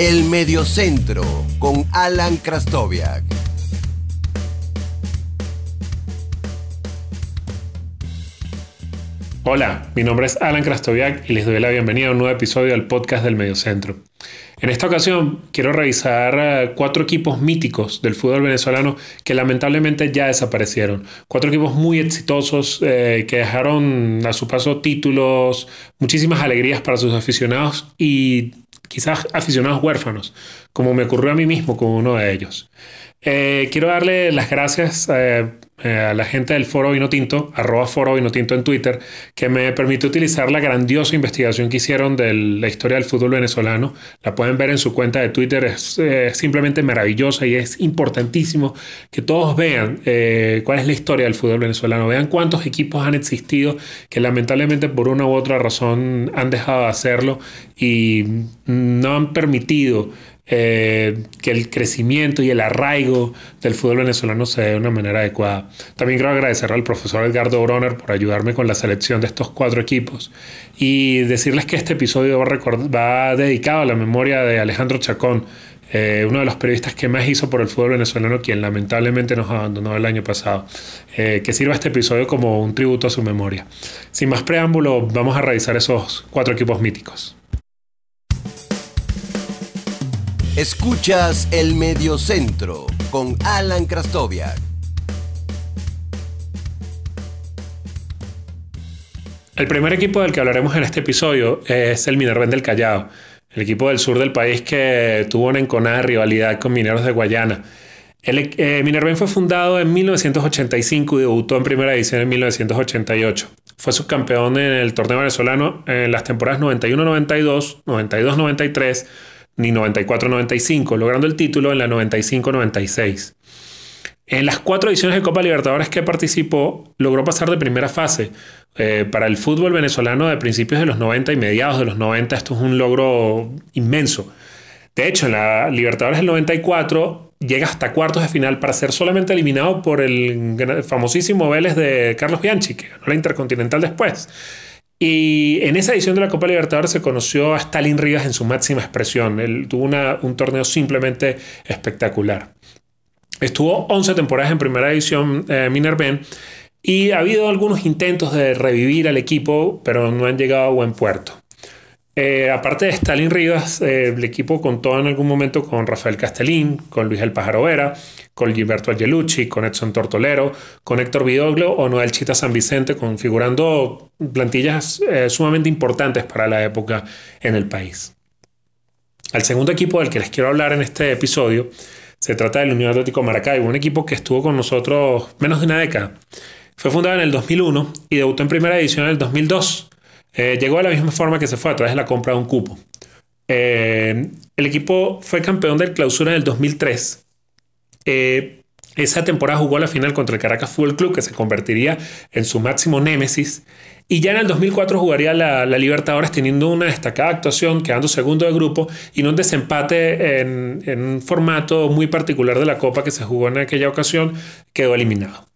El Mediocentro con Alan Krastoviak. Hola, mi nombre es Alan Krastoviak y les doy la bienvenida a un nuevo episodio del podcast del Mediocentro. En esta ocasión quiero revisar eh, cuatro equipos míticos del fútbol venezolano que lamentablemente ya desaparecieron. Cuatro equipos muy exitosos eh, que dejaron a su paso títulos, muchísimas alegrías para sus aficionados y quizás aficionados huérfanos, como me ocurrió a mí mismo con uno de ellos. Eh, quiero darle las gracias eh, eh, a la gente del Foro Vinotinto, arroba Foro Vinotinto en Twitter, que me permitió utilizar la grandiosa investigación que hicieron de la historia del fútbol venezolano. La pueden ver en su cuenta de Twitter, es simplemente maravillosa y es importantísimo que todos vean cuál es la historia del fútbol venezolano, vean cuántos equipos han existido que lamentablemente por una u otra razón han dejado de hacerlo y no han permitido eh, que el crecimiento y el arraigo del fútbol venezolano se dé de una manera adecuada. También quiero agradecer al profesor Edgardo Bronner por ayudarme con la selección de estos cuatro equipos y decirles que este episodio va, dedicado a la memoria de Alejandro Chacón, eh, uno de los periodistas que más hizo por el fútbol venezolano, quien lamentablemente nos abandonó el año pasado. Eh, que sirva este episodio como un tributo a su memoria. Sin más preámbulo, vamos a revisar esos cuatro equipos míticos. Escuchas el Mediocentro con Alan Krastoviak. El primer equipo del que hablaremos en este episodio es el Minerven del Callao, el equipo del sur del país que tuvo una enconada rivalidad con Mineros de Guayana. El, eh, Minerven fue fundado en 1985 y debutó en primera edición en 1988. Fue subcampeón en el torneo venezolano en las temporadas 91-92, 92-93, ni 94-95, logrando el título en la 95-96. En las cuatro ediciones de Copa Libertadores que participó, logró pasar de primera fase. Eh, para el fútbol venezolano de principios de los 90 y mediados de los 90, esto es un logro inmenso. De hecho, en la Libertadores del 94 llega hasta cuartos de final para ser solamente eliminado por el famosísimo Vélez de Carlos Bianchi, que ganó la Intercontinental después. Y en esa edición de la Copa Libertadores se conoció a Stalin Rivas en su máxima expresión. Él tuvo un torneo simplemente espectacular. Estuvo 11 temporadas en primera edición eh, Minerven y ha habido algunos intentos de revivir al equipo, pero no han llegado a buen puerto. Eh, aparte de Stalin Rivas, eh, el equipo contó en algún momento con Rafael Castellín, con Luis El Pájaro Vera, con Gilberto Angelucci, con Edson Tortolero, con Héctor Vidoglio o Noel Chita San Vicente, configurando plantillas eh, sumamente importantes para la época en el país. Al segundo equipo del que les quiero hablar en este episodio se trata del Unión Atlético Maracaibo, un equipo que estuvo con nosotros menos de una década. Fue fundado en el 2001 y debutó en primera edición en el 2002 eh, llegó de la misma forma que se fue a través de la compra de un cupo. Eh, el equipo fue campeón del clausura en el 2003. Eh, esa temporada jugó la final contra el Caracas Fútbol Club, que se convertiría en su máximo némesis. Y ya en el 2004 jugaría la, Libertadores teniendo una destacada actuación, quedando segundo de grupo y en un desempate en, en un formato muy particular de la Copa que se jugó en aquella ocasión, quedó eliminado.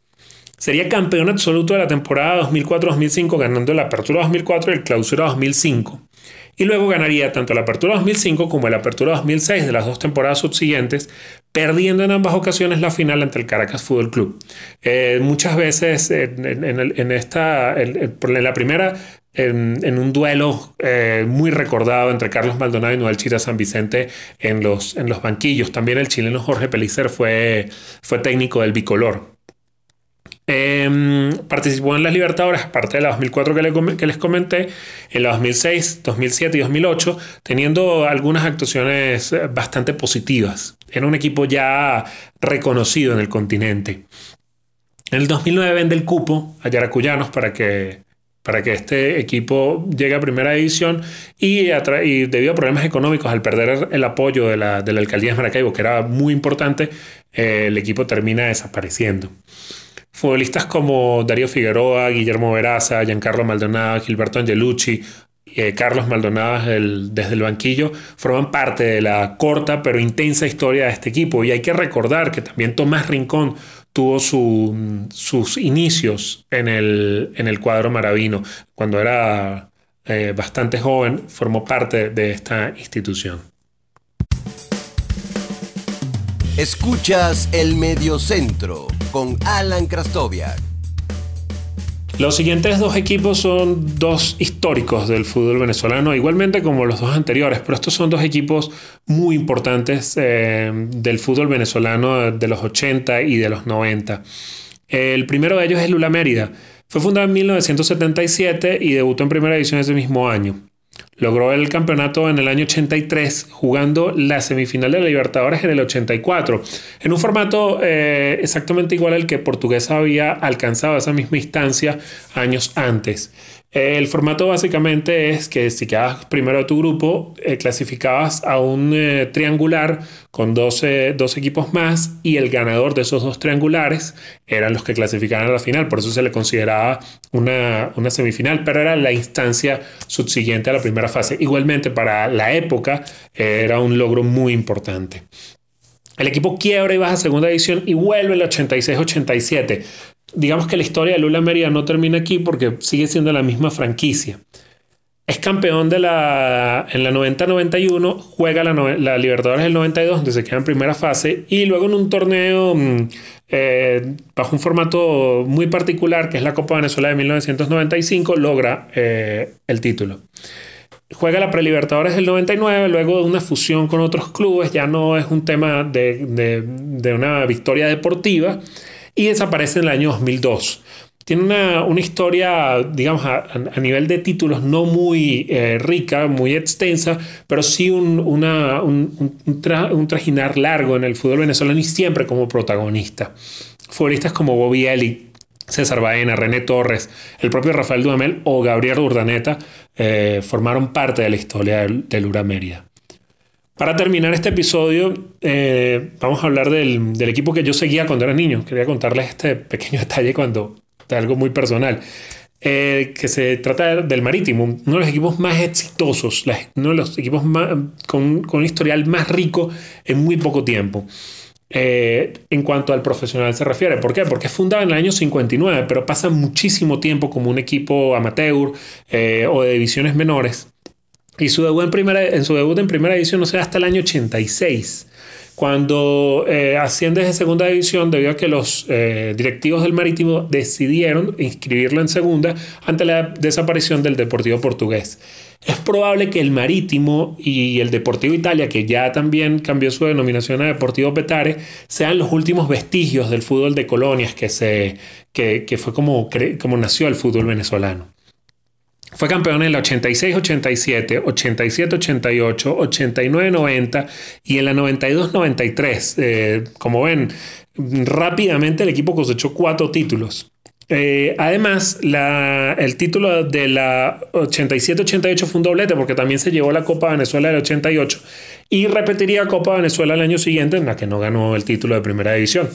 Sería campeón absoluto de la temporada 2004-2005, ganando la Apertura 2004 y el Clausura 2005. Y luego ganaría tanto la Apertura 2005 como la Apertura 2006 de las dos temporadas subsiguientes, perdiendo en ambas ocasiones la final ante el Caracas Fútbol Club. Eh, muchas veces en, esta, en, la primera en, un duelo eh, muy recordado entre Carlos Maldonado y Noel Chira San Vicente en los, en los banquillos. También el chileno Jorge Pelicer fue, fue técnico del bicolor. Em, participó en las Libertadores, aparte de la 2004 que, les comenté, en la 2006, 2007 y 2008, teniendo algunas actuaciones eh, bastante positivas. Era un equipo ya reconocido en el continente. En el 2009 vende el cupo a Yaracuyanos para que, para que este equipo llegue a primera división y, debido a problemas económicos, al perder el apoyo de la, de la alcaldía de Maracaibo, que era muy importante, eh, el equipo termina desapareciendo. Futbolistas como Darío Figueroa, Guillermo Veraza, Giancarlo Maldonado, Gilberto Angelucci, eh, Carlos Maldonado desde el banquillo forman parte de la corta pero intensa historia de este equipo. Y hay que recordar que también Tomás Rincón tuvo sus inicios en el, en el cuadro maravino. Cuando era eh, bastante joven, formó parte de esta institución. Escuchas el Mediocentro con Alan Krastoviak. Los siguientes dos equipos son dos históricos del fútbol venezolano, igualmente como los dos anteriores, pero estos son dos equipos muy importantes eh, del fútbol venezolano de los 80 y de los 90. El primero de ellos es Lula Mérida. Fue fundado en 1977 y debutó en primera división ese mismo año. Logró el campeonato en el año 83 jugando la semifinal de la Libertadores en el 84, en un formato eh, exactamente igual al que Portuguesa había alcanzado esa misma instancia años antes. El formato básicamente es que si quedabas primero de tu grupo, eh, clasificabas a un eh, triangular con dos, equipos más y el ganador de esos dos triangulares eran los que clasificaban a la final, por eso se le consideraba una, una semifinal, pero era la instancia subsiguiente a la primera fase. Igualmente para la época eh, era un logro muy importante. El equipo quiebra y baja a segunda división y vuelve el 86-87 digamos que la historia de Lula Mérida no termina aquí porque sigue siendo la misma franquicia. Es campeón de la, en la 90-91, juega la, Libertadores del 92, donde se queda en primera fase, y luego en un torneo mm, eh, bajo un formato muy particular, que es la Copa Venezuela de 1995, logra eh, el título. Juega la Prelibertadores del 99, luego de una fusión con otros clubes, ya no es un tema de, de una victoria deportiva, y desaparece en el año 2002. Tiene una, historia, digamos, a, nivel de títulos no muy eh, rica, muy extensa, pero sí un, un, trajinar largo en el fútbol venezolano y siempre como protagonista. Futbolistas como Bobby Eli, César Baena, René Torres, el propio Rafael Dudamel o Gabriel Urdaneta eh, formaron parte de la historia del, del Mérida. Para terminar este episodio, eh, vamos a hablar del, equipo que yo seguía cuando era niño. Quería contarles este pequeño detalle cuando de algo muy personal. Eh, que se trata del Marítimo, uno de los equipos más exitosos, uno de los equipos con, un historial más rico en muy poco tiempo. Eh, en cuanto al profesional se refiere. ¿Por qué? Porque es fundado en el año 59, pero pasa muchísimo tiempo como un equipo amateur o de divisiones menores y su debut en, primera, en su debut en primera división no se da hasta el año 86, cuando eh, asciende de segunda división debido a que los eh, directivos del Marítimo decidieron inscribirlo en segunda ante la desaparición del Deportivo Portugués. Es probable que el Marítimo y el Deportivo Italia, que ya también cambió su denominación a Deportivo Petare, sean los últimos vestigios del fútbol de colonias que, se, que fue como, como nació el fútbol venezolano. Fue campeón en el 86-87, 87-88, 89-90 y en la 92-93. Eh, como ven, rápidamente el equipo cosechó cuatro títulos. Eh, además, el título de la 87-88 fue un doblete porque también se llevó la Copa Venezuela del 88 y repetiría Copa Venezuela el año siguiente en la que no ganó el título de primera división.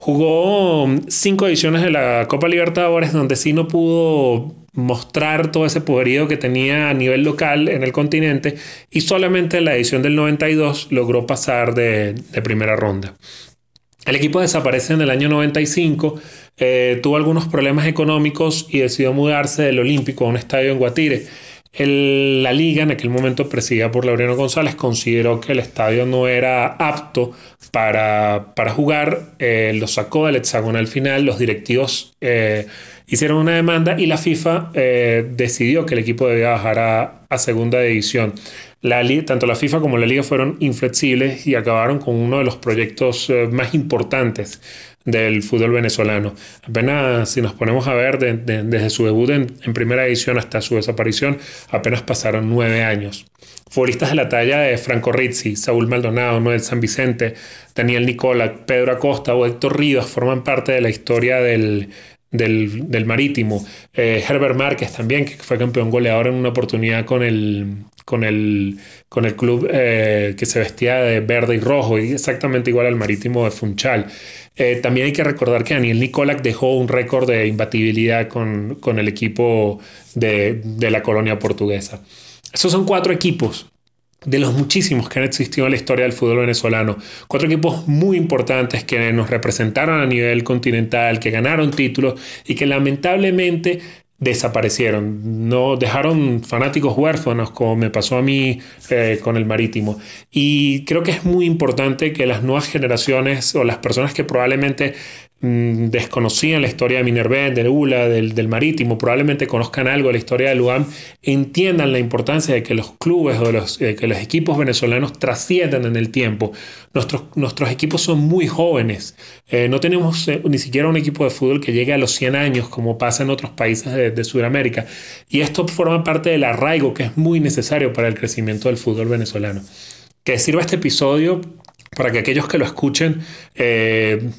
Jugó cinco ediciones de la Copa Libertadores donde sí no pudo mostrar todo ese poderío que tenía a nivel local en el continente y solamente en la edición del 92 logró pasar de, primera ronda. El equipo desaparece en el año 95, eh, tuvo algunos problemas económicos y decidió mudarse del Olímpico a un estadio en Guatire la liga, en aquel momento presidida por Laureano González, consideró que el estadio no era apto para, jugar, eh, lo sacó del hexagonal final, los directivos eh, hicieron una demanda y la FIFA eh, decidió que el equipo debía bajar a, segunda división. Tanto la FIFA como la liga fueron inflexibles y acabaron con uno de los proyectos más importantes del fútbol venezolano. Apenas si nos ponemos a ver desde su debut en, primera edición hasta su desaparición, apenas pasaron nueve años. Futbolistas de la talla de Franco Rizzi, Saúl Maldonado, Noel San Vicente, Daniel Nicola, Pedro Acosta o Héctor Rivas forman parte de la historia del, del, Marítimo. Eh, Herbert Márquez también, que fue campeón goleador en una oportunidad con el, con el, con el club eh, que se vestía de verde y rojo, exactamente igual al Marítimo de Funchal. Eh, también hay que recordar que Daniel Nicolak dejó un récord de imbatibilidad con, el equipo de, la colonia portuguesa. Esos son cuatro equipos de los muchísimos que han existido en la historia del fútbol venezolano. Cuatro equipos muy importantes que nos representaron a nivel continental, que ganaron títulos y que lamentablemente desaparecieron, no dejaron fanáticos huérfanos como me pasó a mí eh, con el marítimo. Y creo que es muy importante que las nuevas generaciones o las personas que probablemente desconocían la historia de Minerva, del ULA, del, Marítimo, probablemente conozcan algo de la historia del UAM, entiendan la importancia de que los clubes o los, que los equipos venezolanos trasciendan en el tiempo. Nuestros, nuestros equipos son muy jóvenes, eh, no tenemos eh, ni siquiera un equipo de fútbol que llegue a los 100 años como pasa en otros países de, de Sudamérica. Y esto forma parte del arraigo que es muy necesario para el crecimiento del fútbol venezolano. Que sirva este episodio para que aquellos que lo escuchen eh,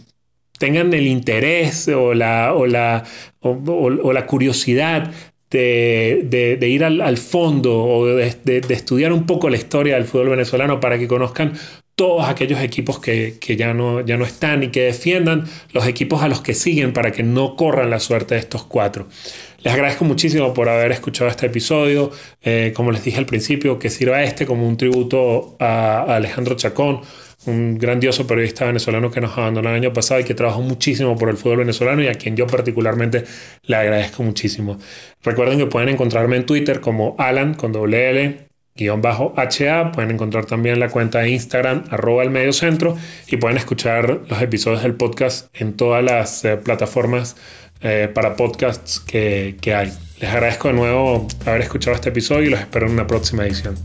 tengan el interés o la, o la, o, la curiosidad de, ir al, fondo o de, estudiar un poco la historia del fútbol venezolano para que conozcan todos aquellos equipos que, ya, no, ya no están y que defiendan los equipos a los que siguen para que no corran la suerte de estos cuatro. Les agradezco muchísimo por haber escuchado este episodio. Eh, como les dije al principio, que sirva este como un tributo a Alejandro Chacón, un grandioso periodista venezolano que nos abandonó el año pasado y que trabajó muchísimo por el fútbol venezolano y a quien yo particularmente le agradezco muchísimo. Recuerden que pueden encontrarme en Twitter como Alan con doble L guion bajo HA, pueden encontrar también la cuenta de Instagram arroba el medio centro y pueden escuchar los episodios del podcast en todas las eh, plataformas eh, para podcasts que, que hay. Les agradezco de nuevo haber escuchado este episodio y los espero en una próxima edición.